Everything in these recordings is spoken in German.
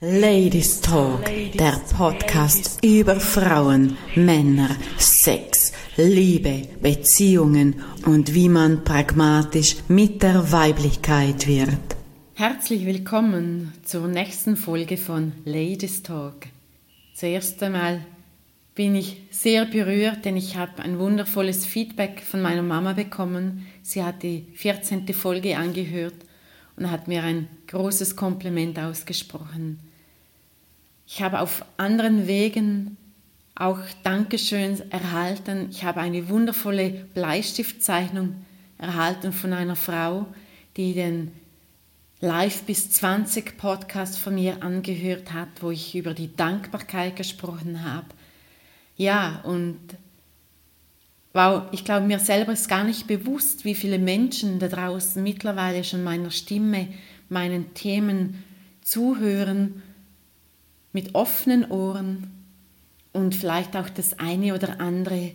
Ladies Talk, der Podcast über Frauen, Männer, Sex, Liebe, Beziehungen und wie man pragmatisch mit der Weiblichkeit wird. Herzlich willkommen zur nächsten Folge von Ladies Talk. Zuerst einmal bin ich sehr berührt, denn ich habe ein wundervolles Feedback von meiner Mama bekommen. Sie hat die 14. Folge angehört und hat mir ein großes Kompliment ausgesprochen. Ich habe auf anderen Wegen auch Dankeschön erhalten. Ich habe eine wundervolle Bleistiftzeichnung erhalten von einer Frau, die den Live bis 20 Podcast von mir angehört hat, wo ich über die Dankbarkeit gesprochen habe. Ja, und wow, ich glaube, mir selber ist gar nicht bewusst, wie viele Menschen da draußen mittlerweile schon meiner Stimme, meinen Themen zuhören mit offenen Ohren und vielleicht auch das eine oder andere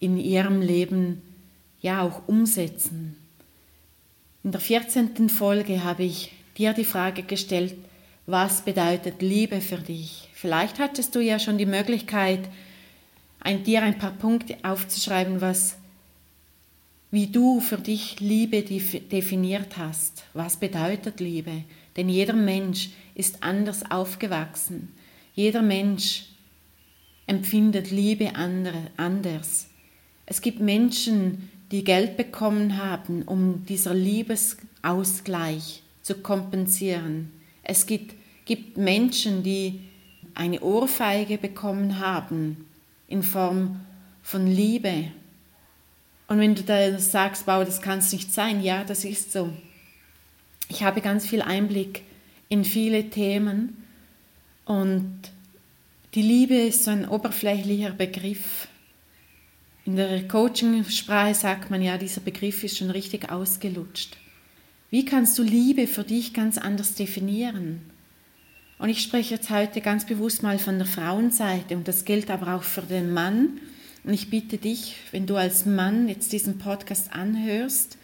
in ihrem Leben ja auch umsetzen. In der 14. Folge habe ich dir die Frage gestellt, was bedeutet Liebe für dich? Vielleicht hattest du ja schon die Möglichkeit, ein, dir ein paar Punkte aufzuschreiben, was, wie du für dich Liebe definiert hast. Was bedeutet Liebe? Denn jeder Mensch ist anders aufgewachsen. Jeder Mensch empfindet Liebe anders. Es gibt Menschen, die Geld bekommen haben, um dieser Liebesausgleich zu kompensieren. Es gibt, gibt Menschen, die eine Ohrfeige bekommen haben in Form von Liebe. Und wenn du da sagst, wow, das kann es nicht sein, ja, das ist so. Ich habe ganz viel Einblick in viele Themen und die Liebe ist so ein oberflächlicher Begriff. In der Coaching-Sprache sagt man ja, dieser Begriff ist schon richtig ausgelutscht. Wie kannst du Liebe für dich ganz anders definieren? Und ich spreche jetzt heute ganz bewusst mal von der Frauenseite und das gilt aber auch für den Mann. Und ich bitte dich, wenn du als Mann jetzt diesen Podcast anhörst,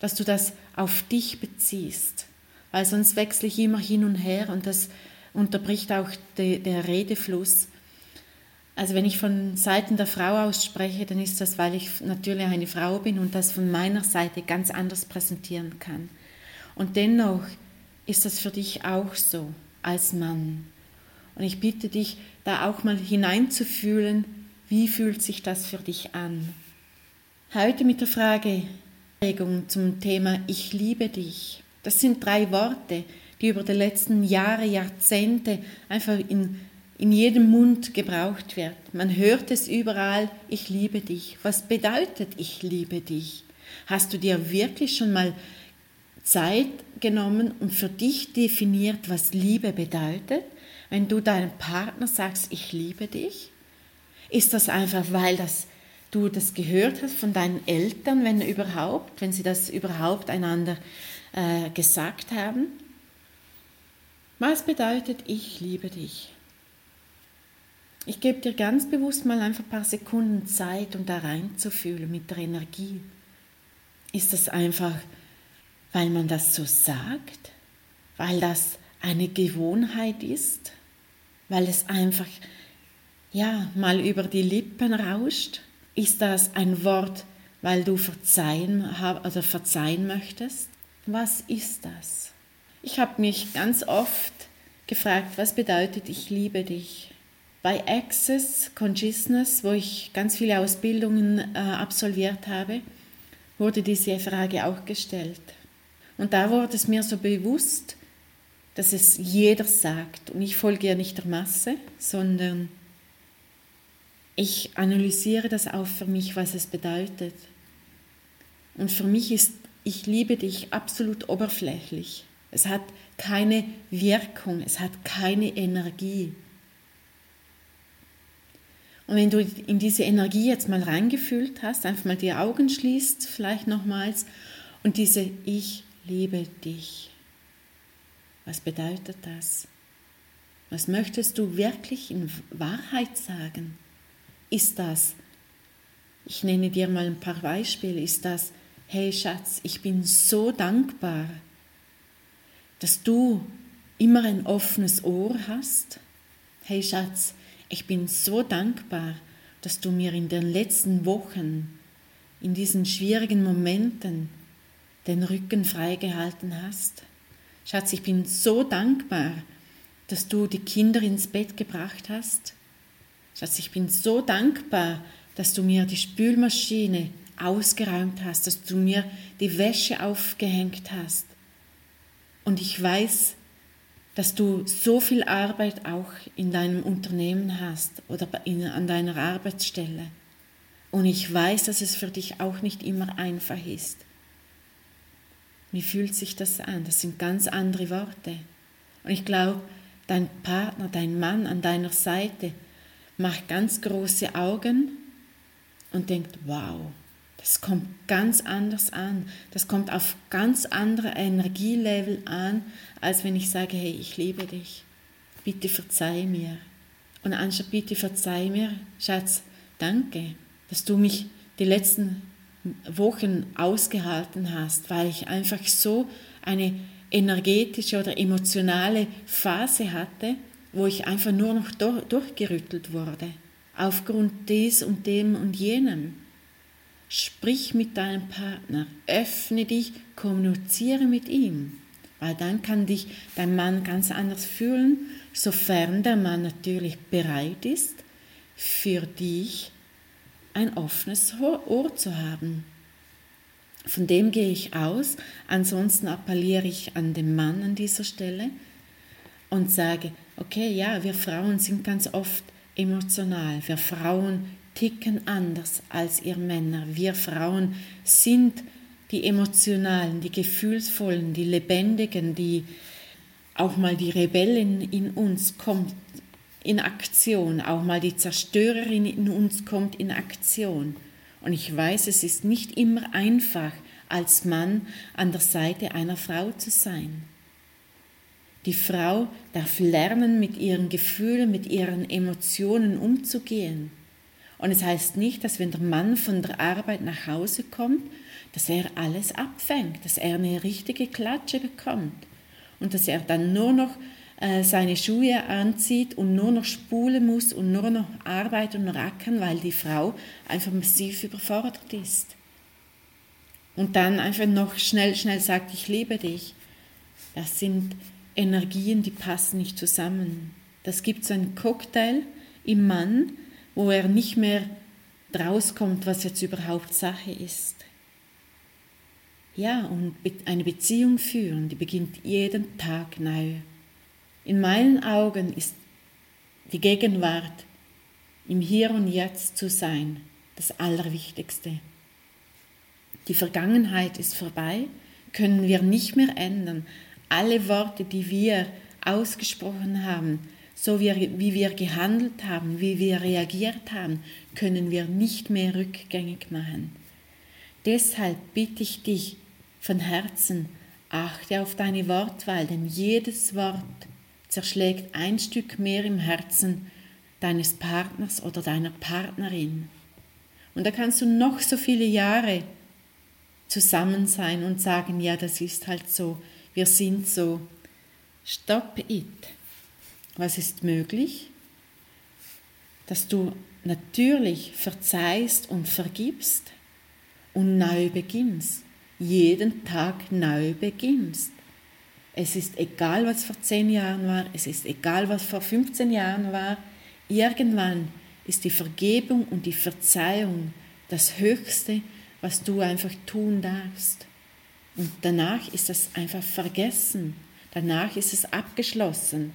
dass du das auf dich beziehst, weil sonst wechsle ich immer hin und her und das unterbricht auch de, der Redefluss. Also wenn ich von Seiten der Frau aus spreche, dann ist das, weil ich natürlich eine Frau bin und das von meiner Seite ganz anders präsentieren kann. Und dennoch ist das für dich auch so als Mann. Und ich bitte dich, da auch mal hineinzufühlen, wie fühlt sich das für dich an. Heute mit der Frage zum Thema Ich liebe dich. Das sind drei Worte, die über die letzten Jahre, Jahrzehnte einfach in, in jedem Mund gebraucht wird. Man hört es überall, ich liebe dich. Was bedeutet ich liebe dich? Hast du dir wirklich schon mal Zeit genommen und für dich definiert, was Liebe bedeutet? Wenn du deinem Partner sagst, ich liebe dich, ist das einfach, weil das, du das gehört hast von deinen Eltern, wenn überhaupt, wenn sie das überhaupt einander äh, gesagt haben? Was bedeutet ich liebe dich? Ich gebe dir ganz bewusst mal einfach ein paar Sekunden Zeit, um da reinzufühlen mit der Energie. Ist das einfach, weil man das so sagt? Weil das eine Gewohnheit ist? Weil es einfach, ja, mal über die Lippen rauscht? Ist das ein Wort, weil du verzeihen oder verzeihen möchtest? Was ist das? Ich habe mich ganz oft gefragt, was bedeutet ich liebe dich? Bei Access Consciousness, wo ich ganz viele Ausbildungen äh, absolviert habe, wurde diese Frage auch gestellt. Und da wurde es mir so bewusst, dass es jeder sagt. Und ich folge ja nicht der Masse, sondern ich analysiere das auch für mich, was es bedeutet. Und für mich ist ich liebe dich absolut oberflächlich. Es hat keine Wirkung, es hat keine Energie. Und wenn du in diese Energie jetzt mal reingefühlt hast, einfach mal die Augen schließt, vielleicht nochmals, und diese Ich liebe dich. Was bedeutet das? Was möchtest du wirklich in Wahrheit sagen? Ist das, ich nenne dir mal ein paar Beispiele, ist das, hey Schatz, ich bin so dankbar, dass du immer ein offenes Ohr hast. Hey Schatz, ich bin so dankbar, dass du mir in den letzten Wochen, in diesen schwierigen Momenten, den Rücken freigehalten hast. Schatz, ich bin so dankbar, dass du die Kinder ins Bett gebracht hast. Schatz, ich bin so dankbar, dass du mir die Spülmaschine ausgeräumt hast, dass du mir die Wäsche aufgehängt hast. Und ich weiß, dass du so viel Arbeit auch in deinem Unternehmen hast oder in, an deiner Arbeitsstelle. Und ich weiß, dass es für dich auch nicht immer einfach ist. Wie fühlt sich das an? Das sind ganz andere Worte. Und ich glaube, dein Partner, dein Mann an deiner Seite macht ganz große Augen und denkt, wow, das kommt ganz anders an. Das kommt auf ganz andere Energielevel an, als wenn ich sage, hey, ich liebe dich. Bitte verzeih mir. Und anstatt bitte verzeih mir, Schatz, danke, dass du mich die letzten Wochen ausgehalten hast, weil ich einfach so eine energetische oder emotionale Phase hatte, wo ich einfach nur noch durchgerüttelt wurde, aufgrund des und dem und jenem. Sprich mit deinem Partner, öffne dich, kommuniziere mit ihm, weil dann kann dich dein Mann ganz anders fühlen, sofern der Mann natürlich bereit ist, für dich ein offenes Ohr zu haben. Von dem gehe ich aus, ansonsten appelliere ich an den Mann an dieser Stelle und sage, okay, ja, wir Frauen sind ganz oft emotional, wir Frauen ticken anders als ihr Männer. Wir Frauen sind die emotionalen, die gefühlsvollen, die lebendigen, die auch mal die Rebellin in uns kommt in Aktion, auch mal die Zerstörerin in uns kommt in Aktion. Und ich weiß, es ist nicht immer einfach, als Mann an der Seite einer Frau zu sein. Die Frau darf lernen, mit ihren Gefühlen, mit ihren Emotionen umzugehen. Und es heißt nicht, dass wenn der Mann von der Arbeit nach Hause kommt, dass er alles abfängt, dass er eine richtige Klatsche bekommt und dass er dann nur noch äh, seine Schuhe anzieht und nur noch spulen muss und nur noch arbeiten und rackern, weil die Frau einfach massiv überfordert ist. Und dann einfach noch schnell, schnell sagt, ich liebe dich. Das sind Energien, die passen nicht zusammen. Das gibt so einen Cocktail im Mann, wo er nicht mehr rauskommt, was jetzt überhaupt Sache ist. Ja, und eine Beziehung führen, die beginnt jeden Tag neu. In meinen Augen ist die Gegenwart, im Hier und Jetzt zu sein, das Allerwichtigste. Die Vergangenheit ist vorbei, können wir nicht mehr ändern. Alle Worte, die wir ausgesprochen haben, so wie, wir gehandelt haben, wie wir reagiert haben, können wir nicht mehr rückgängig machen. Deshalb bitte ich dich von Herzen, achte auf deine Wortwahl, denn jedes Wort zerschlägt ein Stück mehr im Herzen deines Partners oder deiner Partnerin. Und da kannst du noch so viele Jahre zusammen sein und sagen, ja, das ist halt so, wir sind so. Stop it. Was ist möglich? Dass du natürlich verzeihst und vergibst und neu beginnst. Jeden Tag neu beginnst. Es ist egal, was vor zehn Jahren war, es ist egal, was vor 15 Jahren war. Irgendwann ist die Vergebung und die Verzeihung das Höchste, was du einfach tun darfst. Und danach ist das einfach vergessen. Danach ist es abgeschlossen.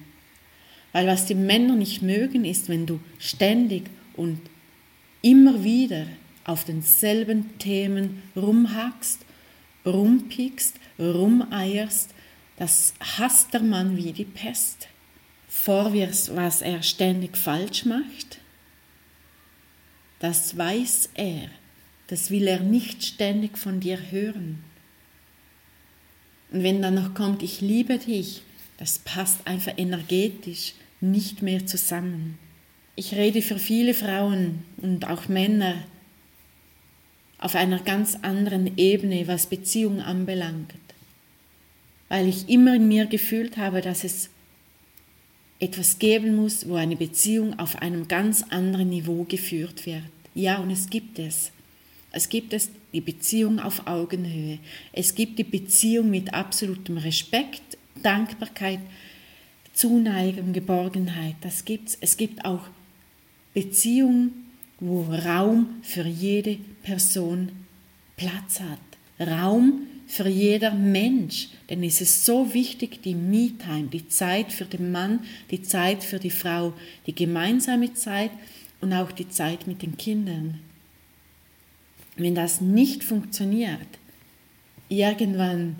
Weil was die Männer nicht mögen, ist, wenn du ständig und immer wieder auf denselben Themen rumhackst, rumpiekst, rumeierst. Das hasst der Mann wie die Pest. Vorwirfst, was er ständig falsch macht. Das weiß er. Das will er nicht ständig von dir hören. Und wenn dann noch kommt, ich liebe dich, das passt einfach energetisch nicht mehr zusammen. Ich rede für viele Frauen und auch Männer auf einer ganz anderen Ebene, was Beziehung anbelangt, weil ich immer in mir gefühlt habe, dass es etwas geben muss, wo eine Beziehung auf einem ganz anderen Niveau geführt wird. Ja, und es gibt es. Es gibt es die Beziehung auf Augenhöhe. Es gibt die Beziehung mit absolutem Respekt, Dankbarkeit, Zuneigung, Geborgenheit. Das gibt's. Es gibt auch Beziehungen, wo Raum für jede Person Platz hat. Raum für jeder Mensch. Denn es ist so wichtig, die Me-Time, die Zeit für den Mann, die Zeit für die Frau, die gemeinsame Zeit und auch die Zeit mit den Kindern. Wenn das nicht funktioniert, irgendwann,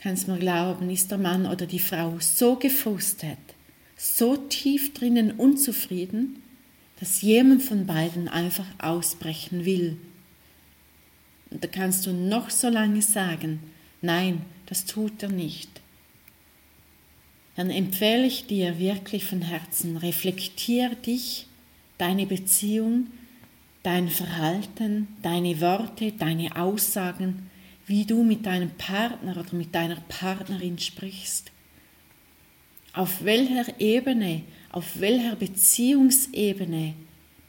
kannst mir glauben, ist der Mann oder die Frau so gefrustet, so tief drinnen unzufrieden, dass jemand von beiden einfach ausbrechen will. Und da kannst du noch so lange sagen, nein, das tut er nicht. Dann empfehle ich dir wirklich von Herzen, reflektier dich, deine Beziehung, dein Verhalten, deine Worte, deine Aussagen, wie du mit deinem Partner oder mit deiner Partnerin sprichst. Auf welcher Ebene, auf welcher Beziehungsebene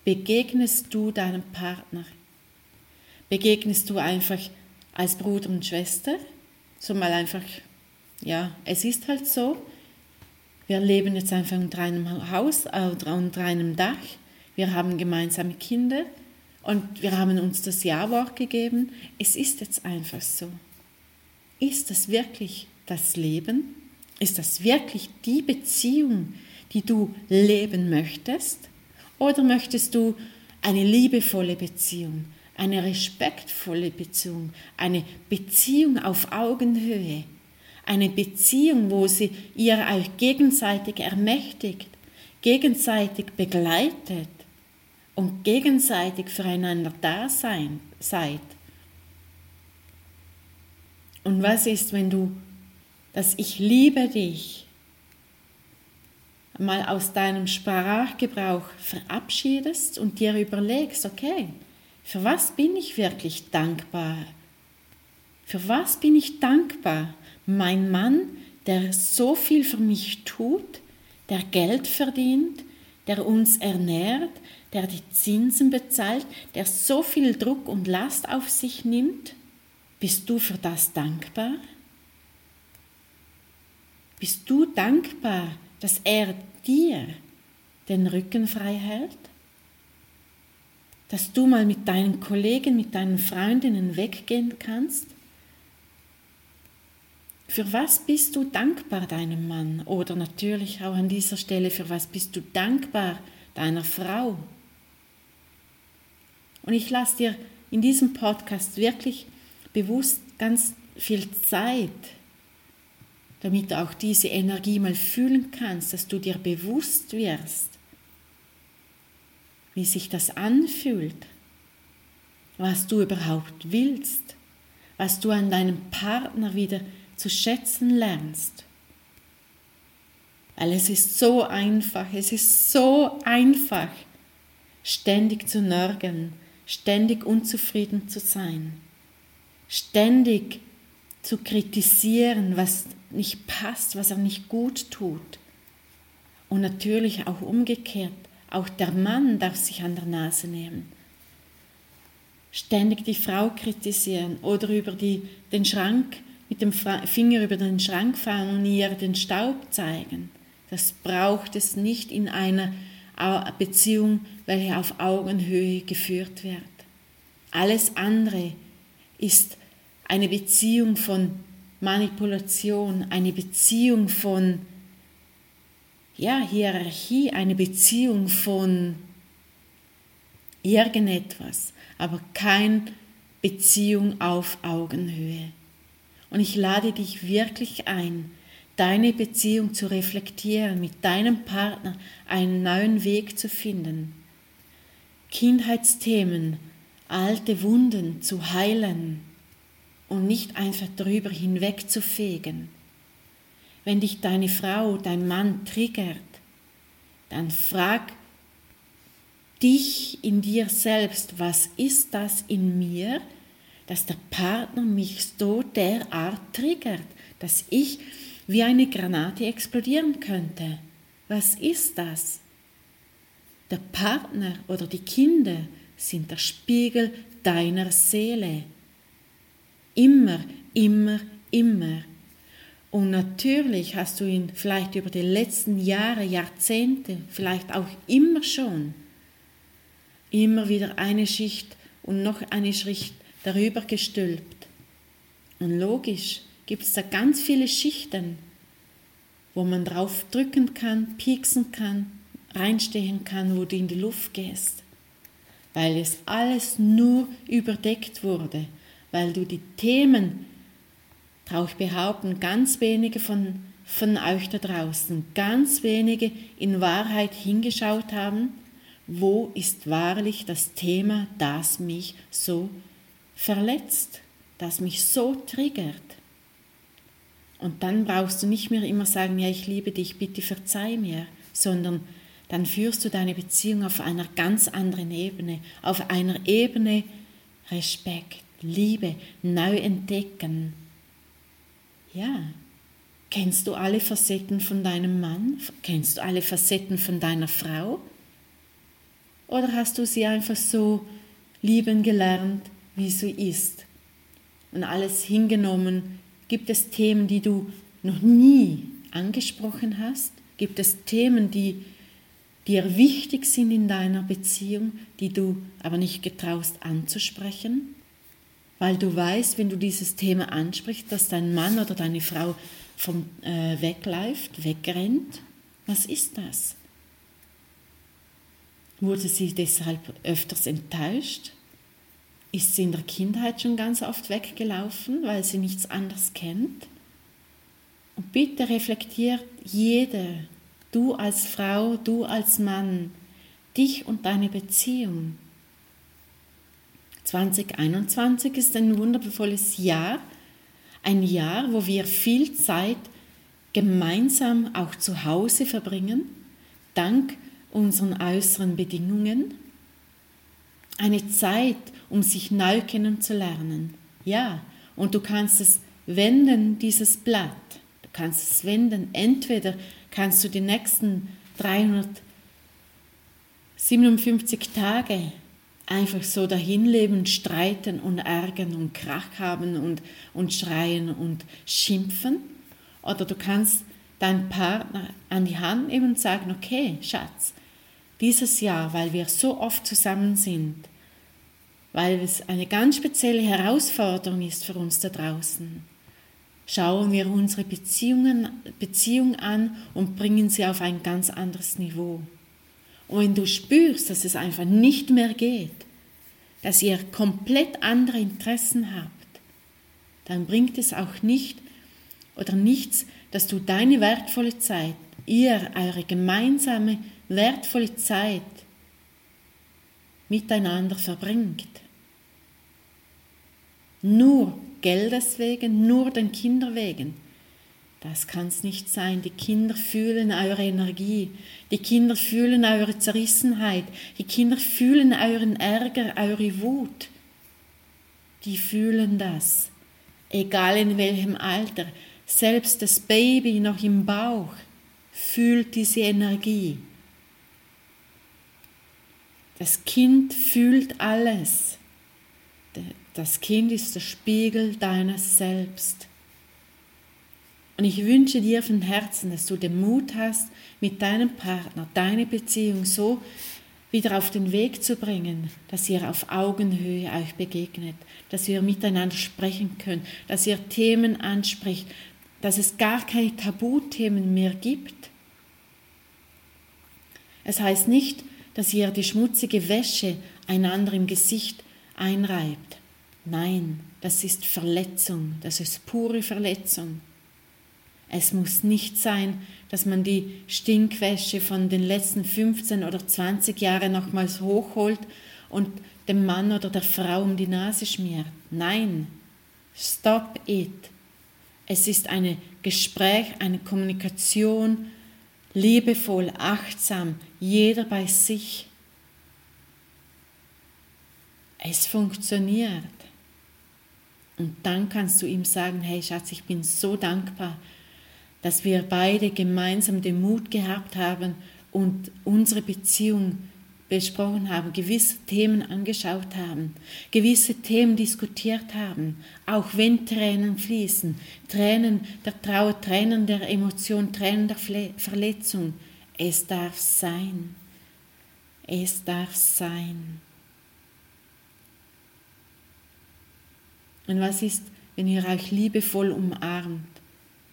begegnest du deinem Partner? Begegnest du einfach als Bruder und Schwester? So mal einfach, ja, es ist halt so. Wir leben jetzt einfach unter einem Haus, äh, unter einem Dach. Wir haben gemeinsame Kinder und wir haben uns das Ja-Wort gegeben. Es ist jetzt einfach so. Ist das wirklich das Leben? Ist das wirklich die Beziehung, die du leben möchtest? Oder möchtest du eine liebevolle Beziehung, eine respektvolle Beziehung, eine Beziehung auf Augenhöhe, eine Beziehung, wo sie ihr euch gegenseitig ermächtigt, gegenseitig begleitet, und gegenseitig füreinander da seid. Und was ist, wenn du das Ich liebe dich mal aus deinem Sprachgebrauch verabschiedest und dir überlegst, okay, für was bin ich wirklich dankbar? Für was bin ich dankbar? Mein Mann, der so viel für mich tut, der Geld verdient, der uns ernährt, der die Zinsen bezahlt, der so viel Druck und Last auf sich nimmt? Bist du für das dankbar? Bist du dankbar, dass er dir den Rücken frei hält? Dass du mal mit deinen Kollegen, mit deinen Freundinnen weggehen kannst? Für was bist du dankbar deinem Mann? Oder natürlich auch an dieser Stelle, für was bist du dankbar deiner Frau? Und ich lasse dir in diesem Podcast wirklich bewusst ganz viel Zeit, damit du auch diese Energie mal fühlen kannst, dass du dir bewusst wirst, wie sich das anfühlt, was du überhaupt willst, was du an deinem Partner wieder zu schätzen lernst. Weil es ist so einfach, es ist so einfach, ständig zu nörgeln, ständig unzufrieden zu sein, ständig zu kritisieren, was nicht passt, was er nicht gut tut. Und natürlich auch umgekehrt, auch der Mann darf sich an der Nase nehmen. Ständig die Frau kritisieren oder über die, den Schrank mit dem Finger über den Schrank fahren und ihr den Staub zeigen. Das braucht es nicht in einer Beziehung, welche auf Augenhöhe geführt wird. Alles andere ist eine Beziehung von Manipulation, eine Beziehung von ja, Hierarchie, eine Beziehung von irgendetwas, aber keine Beziehung auf Augenhöhe. Und ich lade dich wirklich ein, deine Beziehung zu reflektieren, mit deinem Partner einen neuen Weg zu finden, Kindheitsthemen, alte Wunden zu heilen und nicht einfach darüber hinweg zu fegen. Wenn dich deine Frau, dein Mann triggert, dann frag dich in dir selbst, was ist das in mir, dass der Partner mich so derart triggert, dass ich wie eine Granate explodieren könnte. Was ist das? Der Partner oder die Kinder sind der Spiegel deiner Seele. Immer, immer, immer. Und natürlich hast du ihn vielleicht über die letzten Jahre, Jahrzehnte, vielleicht auch immer schon, immer wieder eine Schicht und noch eine Schicht darüber gestülpt. Und logisch gibt es da ganz viele Schichten, wo man drauf drücken kann, pieksen kann, reinstehen kann, wo du in die Luft gehst. Weil es alles nur überdeckt wurde, weil du die Themen, ich behaupten, ganz wenige von, von euch da draußen, ganz wenige in Wahrheit hingeschaut haben, wo ist wahrlich das Thema, das mich so verletzt, das mich so triggert. Und dann brauchst du nicht mehr immer sagen, ja, ich liebe dich, bitte verzeih mir, sondern dann führst du deine Beziehung auf einer ganz anderen Ebene, auf einer Ebene Respekt, Liebe, neu entdecken. Ja, kennst du alle Facetten von deinem Mann? Kennst du alle Facetten von deiner Frau? Oder hast du sie einfach so lieben gelernt, wie sie ist? Und alles hingenommen? Gibt es Themen, die du noch nie angesprochen hast? Gibt es Themen, die dir wichtig sind in deiner Beziehung, die du aber nicht getraust anzusprechen? Weil du weißt, wenn du dieses Thema ansprichst, dass dein Mann oder deine Frau vom, äh, wegläuft, wegrennt. Was ist das? Wurde sie deshalb öfters enttäuscht? Ist sie in der Kindheit schon ganz oft weggelaufen, weil sie nichts anderes kennt? Und bitte reflektiert jeder, du als Frau, du als Mann, dich und deine Beziehung. 2021 ist ein wundervolles Jahr, ein Jahr, wo wir viel Zeit gemeinsam auch zu Hause verbringen, dank unseren äußeren Bedingungen. Eine Zeit, um sich neu kennenzulernen. Ja, und du kannst es wenden, dieses Blatt. Du kannst es wenden. Entweder kannst du die nächsten 357 Tage einfach so dahin leben, streiten und ärgern und Krach haben und, und schreien und schimpfen. Oder du kannst deinen Partner an die Hand nehmen und sagen, okay, Schatz, dieses Jahr, weil wir so oft zusammen sind, weil es eine ganz spezielle Herausforderung ist für uns da draußen, schauen wir unsere Beziehungen, Beziehung an und bringen sie auf ein ganz anderes Niveau. Und wenn du spürst, dass es einfach nicht mehr geht, dass ihr komplett andere Interessen habt, dann bringt es auch nicht oder nichts, dass du deine wertvolle Zeit, ihr eure gemeinsame wertvolle Zeit miteinander verbringt. Nur Geldes wegen, nur den Kindern wegen. Das kann es nicht sein. Die Kinder fühlen eure Energie. Die Kinder fühlen eure Zerrissenheit. Die Kinder fühlen euren Ärger, eure Wut. Die fühlen das. Egal in welchem Alter. Selbst das Baby noch im Bauch fühlt diese Energie. Das Kind fühlt alles. Das Kind ist der Spiegel deines Selbst. Und ich wünsche dir von Herzen, dass du den Mut hast, mit deinem Partner deine Beziehung so wieder auf den Weg zu bringen, dass ihr auf Augenhöhe euch begegnet, dass ihr miteinander sprechen könnt, dass ihr Themen anspricht, dass es gar keine Tabuthemen mehr gibt. Es heißt nicht, dass ihr die schmutzige Wäsche einander im Gesicht einreibt. Nein, das ist Verletzung, das ist pure Verletzung. Es muss nicht sein, dass man die Stinkwäsche von den letzten 15 oder 20 Jahren nochmals hochholt und dem Mann oder der Frau um die Nase schmiert. Nein, stop it. Es ist ein Gespräch, eine Kommunikation, liebevoll, achtsam, jeder bei sich. Es funktioniert. Und dann kannst du ihm sagen, hey Schatz, ich bin so dankbar, dass wir beide gemeinsam den Mut gehabt haben und unsere Beziehung besprochen haben, gewisse Themen angeschaut haben, gewisse Themen diskutiert haben, auch wenn Tränen fließen, Tränen der Trauer, Tränen der Emotion, Tränen der Verletzung. Es darf sein. Es darf sein. Und was ist, wenn ihr euch liebevoll umarmt?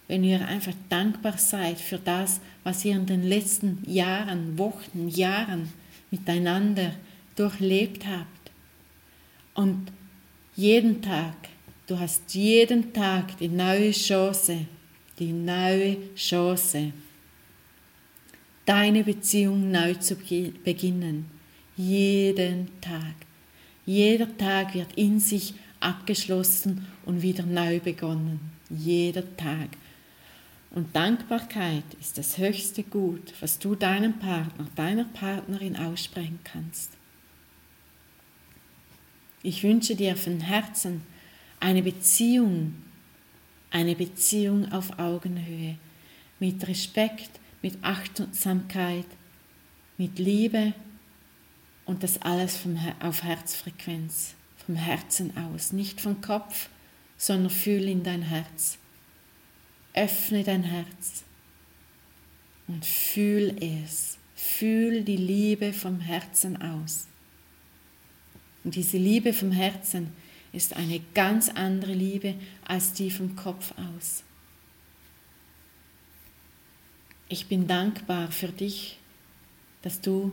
Wenn ihr einfach dankbar seid für das, was ihr in den letzten Jahren, Wochen, Jahren miteinander durchlebt habt. Und jeden Tag, du hast jeden Tag die neue Chance, die neue Chance, deine Beziehung neu zu beginnen. Jeden Tag. Jeder Tag wird in sich abgeschlossen und wieder neu begonnen. Jeder Tag. Und Dankbarkeit ist das höchste Gut, was du deinem Partner, deiner Partnerin aussprechen kannst. Ich wünsche dir von Herzen eine Beziehung, eine Beziehung auf Augenhöhe, mit Respekt, mit Achtsamkeit, mit Liebe und das alles vom, auf Herzfrequenz, vom Herzen aus, nicht vom Kopf, sondern fühl in dein Herz. Öffne dein Herz und fühl es. Fühl die Liebe vom Herzen aus. Und diese Liebe vom Herzen ist eine ganz andere Liebe als die vom Kopf aus. Ich bin dankbar für dich, dass du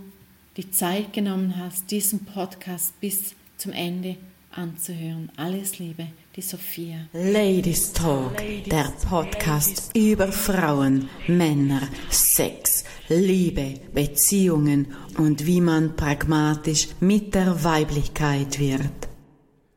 die Zeit genommen hast, diesen Podcast bis zum Ende anzuhören. Alles Liebe, die Sophia. Ladies Talk, der Podcast über Frauen, Männer, Sex, Liebe, Beziehungen und wie man pragmatisch mit der Weiblichkeit wird.